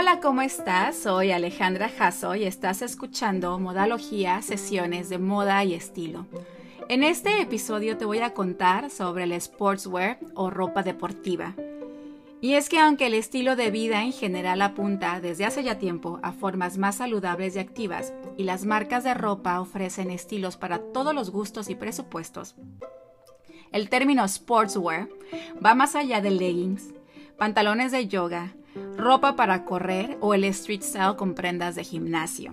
Hola, ¿cómo estás? Soy Alejandra Jasso y estás escuchando Modalogía, sesiones de moda y estilo. En este episodio te voy a contar sobre el sportswear o ropa deportiva. Y es que aunque el estilo de vida en general apunta desde hace ya tiempo a formas más saludables y activas, y las marcas de ropa ofrecen estilos para todos los gustos y presupuestos, el término sportswear va más allá de leggings, pantalones de yoga, ropa para correr o el street style con prendas de gimnasio.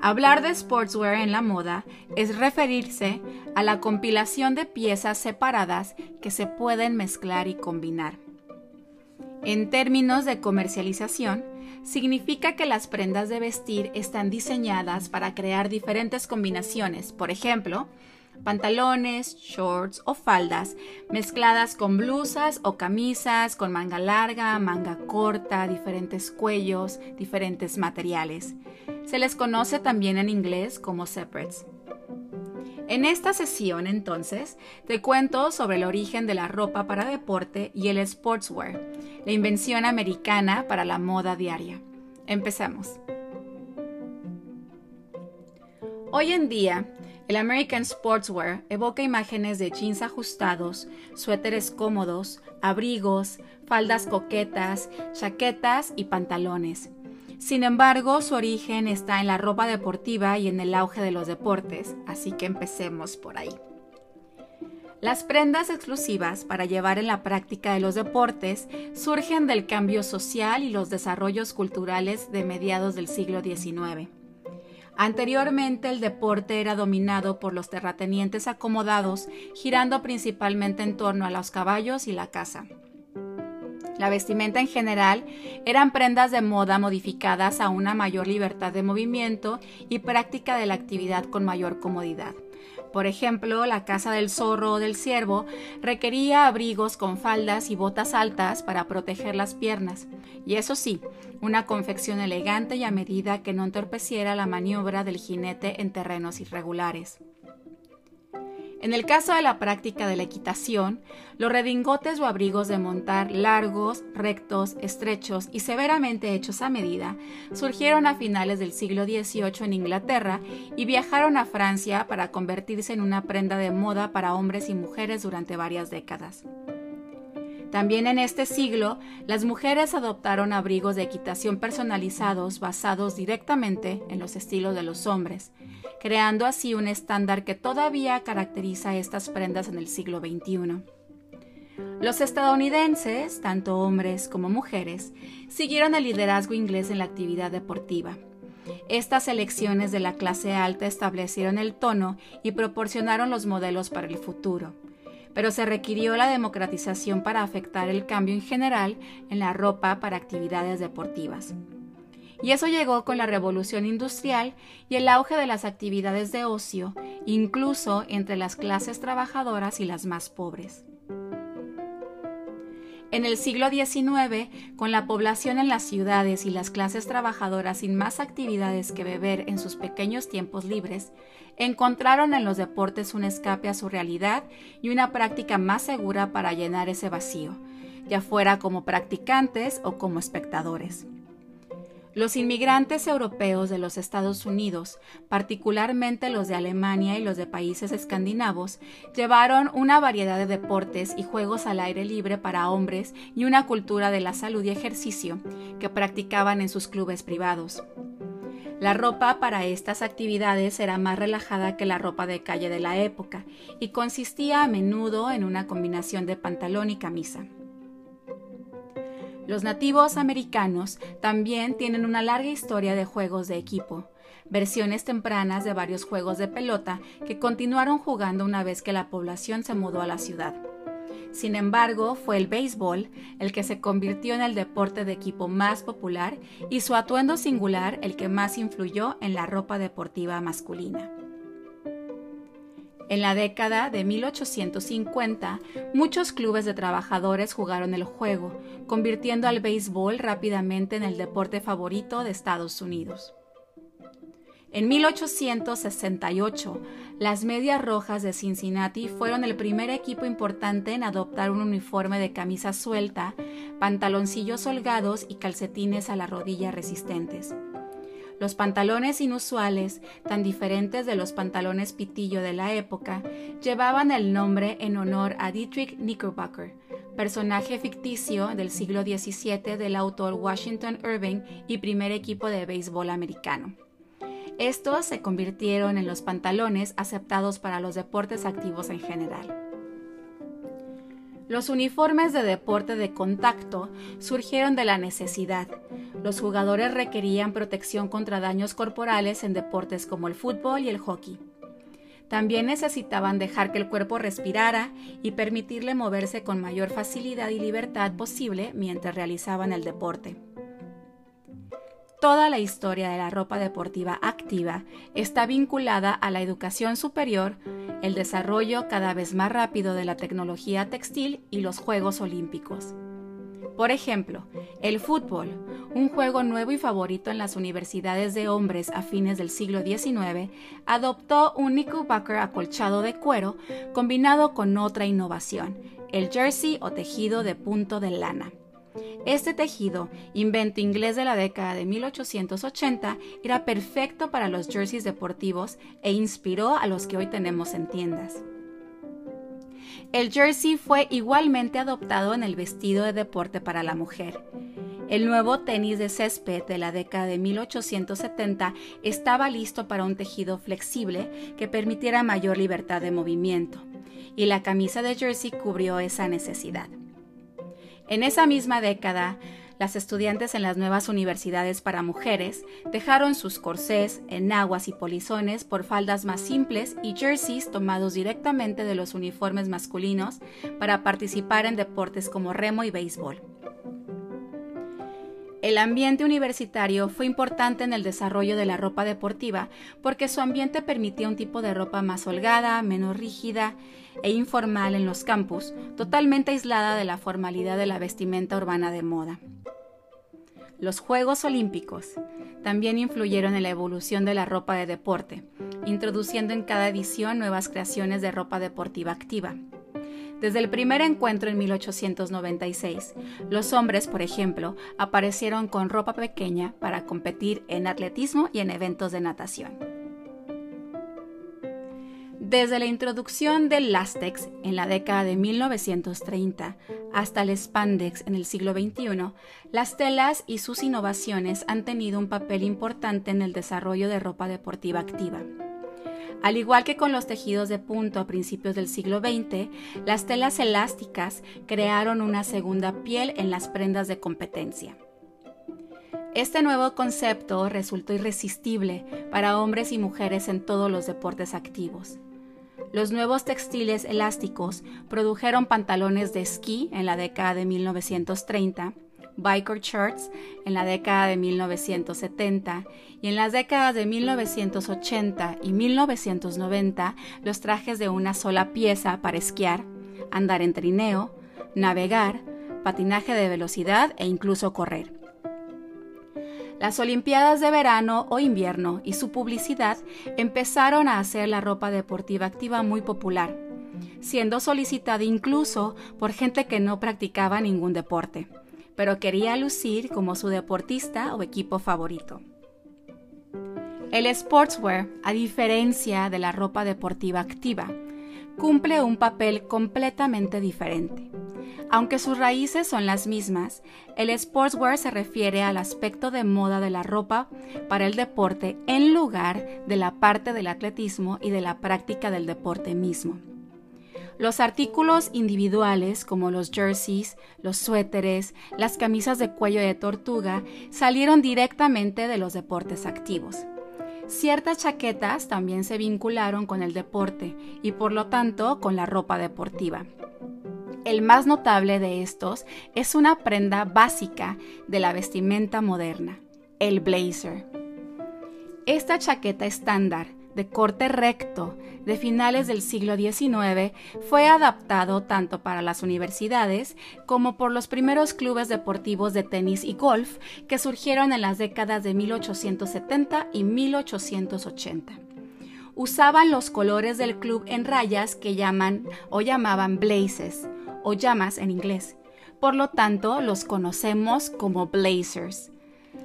Hablar de sportswear en la moda es referirse a la compilación de piezas separadas que se pueden mezclar y combinar. En términos de comercialización, significa que las prendas de vestir están diseñadas para crear diferentes combinaciones, por ejemplo, pantalones, shorts o faldas mezcladas con blusas o camisas con manga larga, manga corta, diferentes cuellos, diferentes materiales. Se les conoce también en inglés como separates. En esta sesión, entonces, te cuento sobre el origen de la ropa para deporte y el sportswear, la invención americana para la moda diaria. Empecemos. Hoy en día, el American Sportswear evoca imágenes de jeans ajustados, suéteres cómodos, abrigos, faldas coquetas, chaquetas y pantalones. Sin embargo, su origen está en la ropa deportiva y en el auge de los deportes, así que empecemos por ahí. Las prendas exclusivas para llevar en la práctica de los deportes surgen del cambio social y los desarrollos culturales de mediados del siglo XIX. Anteriormente el deporte era dominado por los terratenientes acomodados, girando principalmente en torno a los caballos y la caza. La vestimenta en general eran prendas de moda modificadas a una mayor libertad de movimiento y práctica de la actividad con mayor comodidad. Por ejemplo, la caza del zorro o del ciervo requería abrigos con faldas y botas altas para proteger las piernas, y eso sí, una confección elegante y a medida que no entorpeciera la maniobra del jinete en terrenos irregulares. En el caso de la práctica de la equitación, los redingotes o abrigos de montar largos, rectos, estrechos y severamente hechos a medida surgieron a finales del siglo XVIII en Inglaterra y viajaron a Francia para convertirse en una prenda de moda para hombres y mujeres durante varias décadas. También en este siglo, las mujeres adoptaron abrigos de equitación personalizados basados directamente en los estilos de los hombres, creando así un estándar que todavía caracteriza estas prendas en el siglo XXI. Los estadounidenses, tanto hombres como mujeres, siguieron el liderazgo inglés en la actividad deportiva. Estas elecciones de la clase alta establecieron el tono y proporcionaron los modelos para el futuro pero se requirió la democratización para afectar el cambio en general en la ropa para actividades deportivas. Y eso llegó con la revolución industrial y el auge de las actividades de ocio, incluso entre las clases trabajadoras y las más pobres. En el siglo XIX, con la población en las ciudades y las clases trabajadoras sin más actividades que beber en sus pequeños tiempos libres, encontraron en los deportes un escape a su realidad y una práctica más segura para llenar ese vacío, ya fuera como practicantes o como espectadores. Los inmigrantes europeos de los Estados Unidos, particularmente los de Alemania y los de países escandinavos, llevaron una variedad de deportes y juegos al aire libre para hombres y una cultura de la salud y ejercicio que practicaban en sus clubes privados. La ropa para estas actividades era más relajada que la ropa de calle de la época y consistía a menudo en una combinación de pantalón y camisa. Los nativos americanos también tienen una larga historia de juegos de equipo, versiones tempranas de varios juegos de pelota que continuaron jugando una vez que la población se mudó a la ciudad. Sin embargo, fue el béisbol el que se convirtió en el deporte de equipo más popular y su atuendo singular el que más influyó en la ropa deportiva masculina. En la década de 1850, muchos clubes de trabajadores jugaron el juego, convirtiendo al béisbol rápidamente en el deporte favorito de Estados Unidos. En 1868, las Medias Rojas de Cincinnati fueron el primer equipo importante en adoptar un uniforme de camisa suelta, pantaloncillos holgados y calcetines a la rodilla resistentes. Los pantalones inusuales, tan diferentes de los pantalones pitillo de la época, llevaban el nombre en honor a Dietrich Knickerbocker, personaje ficticio del siglo XVII del autor Washington Irving y primer equipo de béisbol americano. Estos se convirtieron en los pantalones aceptados para los deportes activos en general. Los uniformes de deporte de contacto surgieron de la necesidad. Los jugadores requerían protección contra daños corporales en deportes como el fútbol y el hockey. También necesitaban dejar que el cuerpo respirara y permitirle moverse con mayor facilidad y libertad posible mientras realizaban el deporte. Toda la historia de la ropa deportiva activa está vinculada a la educación superior, el desarrollo cada vez más rápido de la tecnología textil y los Juegos Olímpicos. Por ejemplo, el fútbol, un juego nuevo y favorito en las universidades de hombres a fines del siglo XIX, adoptó un knickerbocker acolchado de cuero combinado con otra innovación, el jersey o tejido de punto de lana. Este tejido, invento inglés de la década de 1880, era perfecto para los jerseys deportivos e inspiró a los que hoy tenemos en tiendas. El jersey fue igualmente adoptado en el vestido de deporte para la mujer. El nuevo tenis de césped de la década de 1870 estaba listo para un tejido flexible que permitiera mayor libertad de movimiento, y la camisa de jersey cubrió esa necesidad. En esa misma década, las estudiantes en las nuevas universidades para mujeres dejaron sus corsés, enaguas y polizones por faldas más simples y jerseys tomados directamente de los uniformes masculinos para participar en deportes como remo y béisbol. El ambiente universitario fue importante en el desarrollo de la ropa deportiva porque su ambiente permitía un tipo de ropa más holgada, menos rígida e informal en los campus, totalmente aislada de la formalidad de la vestimenta urbana de moda. Los Juegos Olímpicos también influyeron en la evolución de la ropa de deporte, introduciendo en cada edición nuevas creaciones de ropa deportiva activa. Desde el primer encuentro en 1896, los hombres, por ejemplo, aparecieron con ropa pequeña para competir en atletismo y en eventos de natación. Desde la introducción del lástex en la década de 1930 hasta el spandex en el siglo XXI, las telas y sus innovaciones han tenido un papel importante en el desarrollo de ropa deportiva activa. Al igual que con los tejidos de punto a principios del siglo XX, las telas elásticas crearon una segunda piel en las prendas de competencia. Este nuevo concepto resultó irresistible para hombres y mujeres en todos los deportes activos. Los nuevos textiles elásticos produjeron pantalones de esquí en la década de 1930, biker shirts en la década de 1970 y en las décadas de 1980 y 1990 los trajes de una sola pieza para esquiar, andar en trineo, navegar, patinaje de velocidad e incluso correr. Las Olimpiadas de verano o invierno y su publicidad empezaron a hacer la ropa deportiva activa muy popular, siendo solicitada incluso por gente que no practicaba ningún deporte pero quería lucir como su deportista o equipo favorito. El sportswear, a diferencia de la ropa deportiva activa, cumple un papel completamente diferente. Aunque sus raíces son las mismas, el sportswear se refiere al aspecto de moda de la ropa para el deporte en lugar de la parte del atletismo y de la práctica del deporte mismo. Los artículos individuales como los jerseys, los suéteres, las camisas de cuello de tortuga salieron directamente de los deportes activos. Ciertas chaquetas también se vincularon con el deporte y por lo tanto con la ropa deportiva. El más notable de estos es una prenda básica de la vestimenta moderna, el blazer. Esta chaqueta estándar de corte recto, de finales del siglo XIX, fue adaptado tanto para las universidades como por los primeros clubes deportivos de tenis y golf que surgieron en las décadas de 1870 y 1880 usaban los colores del club en rayas que llaman o llamaban blazes o llamas en inglés. Por lo tanto, los conocemos como blazers.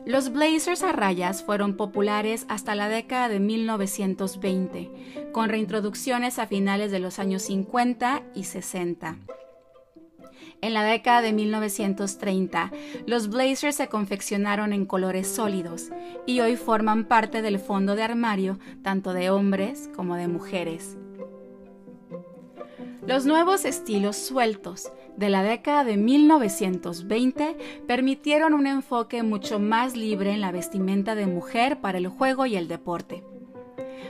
Los blazers a rayas fueron populares hasta la década de 1920, con reintroducciones a finales de los años 50 y 60. En la década de 1930, los blazers se confeccionaron en colores sólidos y hoy forman parte del fondo de armario tanto de hombres como de mujeres. Los nuevos estilos sueltos de la década de 1920 permitieron un enfoque mucho más libre en la vestimenta de mujer para el juego y el deporte.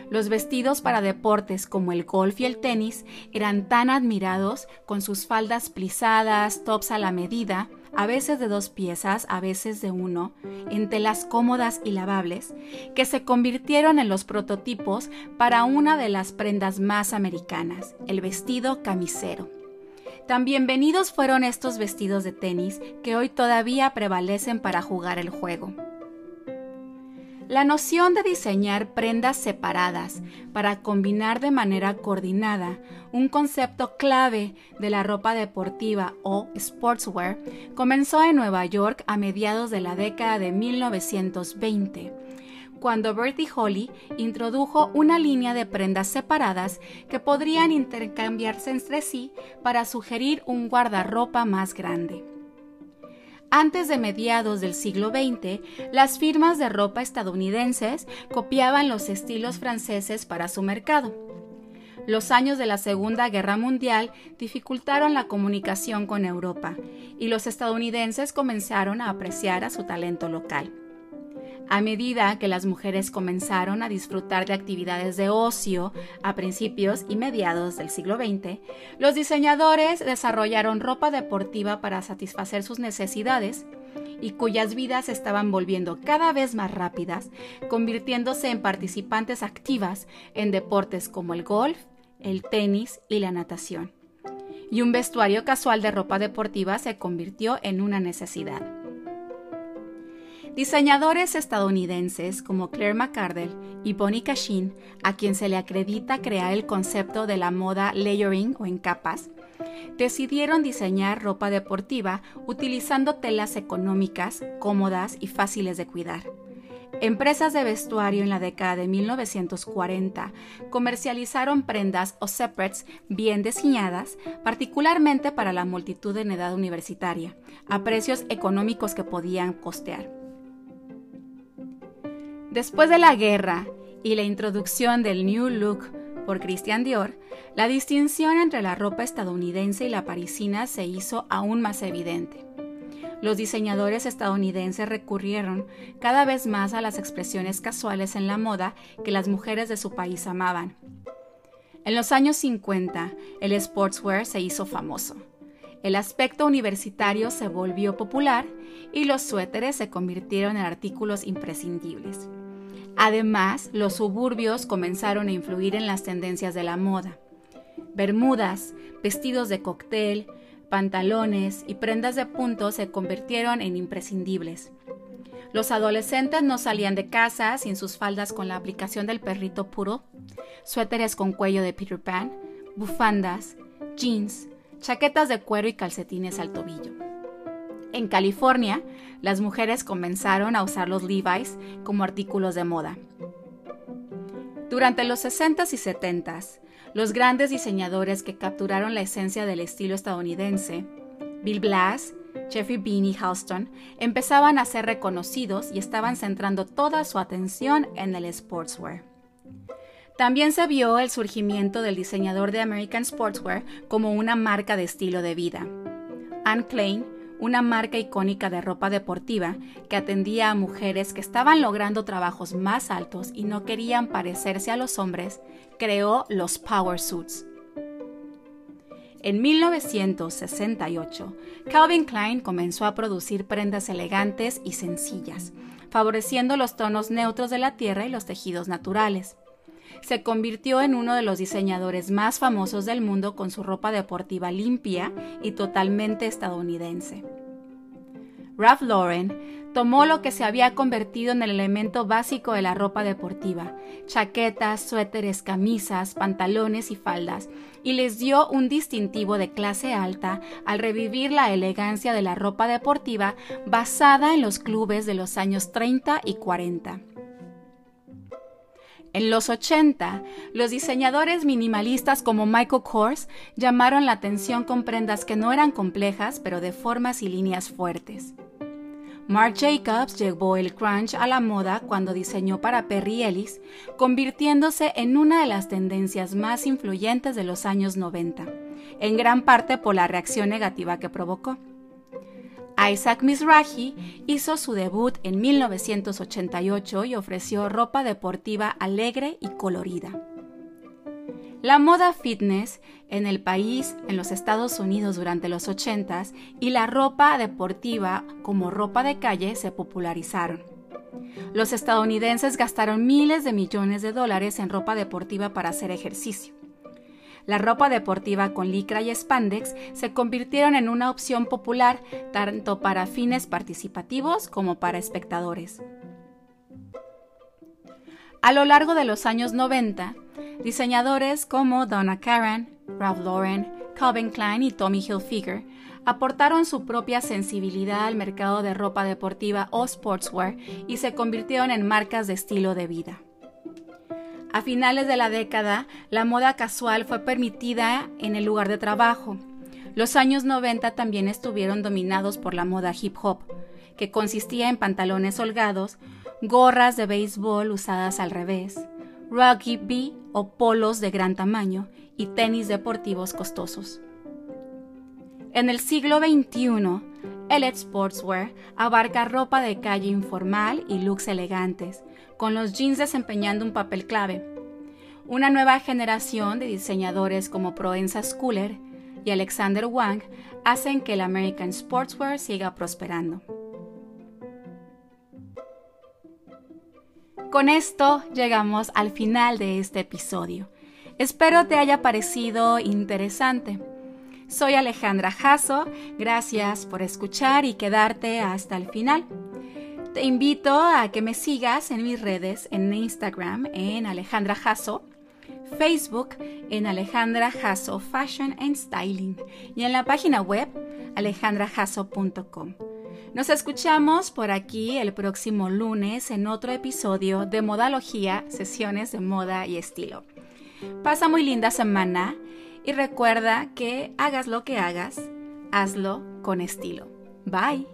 Los vestidos para deportes como el golf y el tenis eran tan admirados con sus faldas plisadas, tops a la medida, a veces de dos piezas, a veces de uno, en telas cómodas y lavables, que se convirtieron en los prototipos para una de las prendas más americanas, el vestido camisero. Tan bienvenidos fueron estos vestidos de tenis que hoy todavía prevalecen para jugar el juego. La noción de diseñar prendas separadas para combinar de manera coordinada un concepto clave de la ropa deportiva o sportswear comenzó en Nueva York a mediados de la década de 1920 cuando Bertie Holly introdujo una línea de prendas separadas que podrían intercambiarse entre sí para sugerir un guardarropa más grande. Antes de mediados del siglo XX, las firmas de ropa estadounidenses copiaban los estilos franceses para su mercado. Los años de la Segunda Guerra Mundial dificultaron la comunicación con Europa y los estadounidenses comenzaron a apreciar a su talento local. A medida que las mujeres comenzaron a disfrutar de actividades de ocio a principios y mediados del siglo XX, los diseñadores desarrollaron ropa deportiva para satisfacer sus necesidades y cuyas vidas estaban volviendo cada vez más rápidas, convirtiéndose en participantes activas en deportes como el golf, el tenis y la natación. Y un vestuario casual de ropa deportiva se convirtió en una necesidad. Diseñadores estadounidenses como Claire McCardell y Bonnie Cashin, a quien se le acredita crear el concepto de la moda layering o en capas, decidieron diseñar ropa deportiva utilizando telas económicas, cómodas y fáciles de cuidar. Empresas de vestuario en la década de 1940 comercializaron prendas o separates bien diseñadas, particularmente para la multitud en edad universitaria, a precios económicos que podían costear. Después de la guerra y la introducción del New Look por Christian Dior, la distinción entre la ropa estadounidense y la parisina se hizo aún más evidente. Los diseñadores estadounidenses recurrieron cada vez más a las expresiones casuales en la moda que las mujeres de su país amaban. En los años 50, el sportswear se hizo famoso. El aspecto universitario se volvió popular y los suéteres se convirtieron en artículos imprescindibles. Además, los suburbios comenzaron a influir en las tendencias de la moda. Bermudas, vestidos de cóctel, pantalones y prendas de punto se convirtieron en imprescindibles. Los adolescentes no salían de casa sin sus faldas con la aplicación del perrito puro, suéteres con cuello de Peter Pan, bufandas, jeans, chaquetas de cuero y calcetines al tobillo. En California, las mujeres comenzaron a usar los Levi's como artículos de moda. Durante los 60s y 70s, los grandes diseñadores que capturaron la esencia del estilo estadounidense, Bill Blass, Jeffrey Bean y Halston, empezaban a ser reconocidos y estaban centrando toda su atención en el sportswear. También se vio el surgimiento del diseñador de American Sportswear como una marca de estilo de vida. Anne Klein una marca icónica de ropa deportiva que atendía a mujeres que estaban logrando trabajos más altos y no querían parecerse a los hombres, creó los Power Suits. En 1968, Calvin Klein comenzó a producir prendas elegantes y sencillas, favoreciendo los tonos neutros de la tierra y los tejidos naturales. Se convirtió en uno de los diseñadores más famosos del mundo con su ropa deportiva limpia y totalmente estadounidense. Ralph Lauren tomó lo que se había convertido en el elemento básico de la ropa deportiva, chaquetas, suéteres, camisas, pantalones y faldas, y les dio un distintivo de clase alta al revivir la elegancia de la ropa deportiva basada en los clubes de los años 30 y 40. En los 80, los diseñadores minimalistas como Michael Kors llamaron la atención con prendas que no eran complejas, pero de formas y líneas fuertes. Marc Jacobs llevó el crunch a la moda cuando diseñó para Perry Ellis, convirtiéndose en una de las tendencias más influyentes de los años 90, en gran parte por la reacción negativa que provocó. Isaac Mizrahi hizo su debut en 1988 y ofreció ropa deportiva alegre y colorida. La moda fitness en el país, en los Estados Unidos durante los 80s, y la ropa deportiva como ropa de calle se popularizaron. Los estadounidenses gastaron miles de millones de dólares en ropa deportiva para hacer ejercicio. La ropa deportiva con licra y spandex se convirtieron en una opción popular tanto para fines participativos como para espectadores. A lo largo de los años 90, diseñadores como Donna Karan, Ralph Lauren, Calvin Klein y Tommy Hilfiger aportaron su propia sensibilidad al mercado de ropa deportiva o sportswear y se convirtieron en marcas de estilo de vida. A finales de la década, la moda casual fue permitida en el lugar de trabajo. Los años 90 también estuvieron dominados por la moda hip hop, que consistía en pantalones holgados, gorras de béisbol usadas al revés, rugby o polos de gran tamaño y tenis deportivos costosos. En el siglo XXI, el Sportswear abarca ropa de calle informal y looks elegantes, con los jeans desempeñando un papel clave. Una nueva generación de diseñadores como Proenza Schooler y Alexander Wang hacen que el American Sportswear siga prosperando. Con esto llegamos al final de este episodio. Espero te haya parecido interesante. Soy Alejandra Jasso, gracias por escuchar y quedarte hasta el final. Te invito a que me sigas en mis redes, en Instagram en Alejandra Jasso, Facebook en Alejandra Jasso Fashion and Styling y en la página web alejandrajasso.com. Nos escuchamos por aquí el próximo lunes en otro episodio de Modalogía, sesiones de moda y estilo. Pasa muy linda semana y recuerda que hagas lo que hagas, hazlo con estilo. Bye.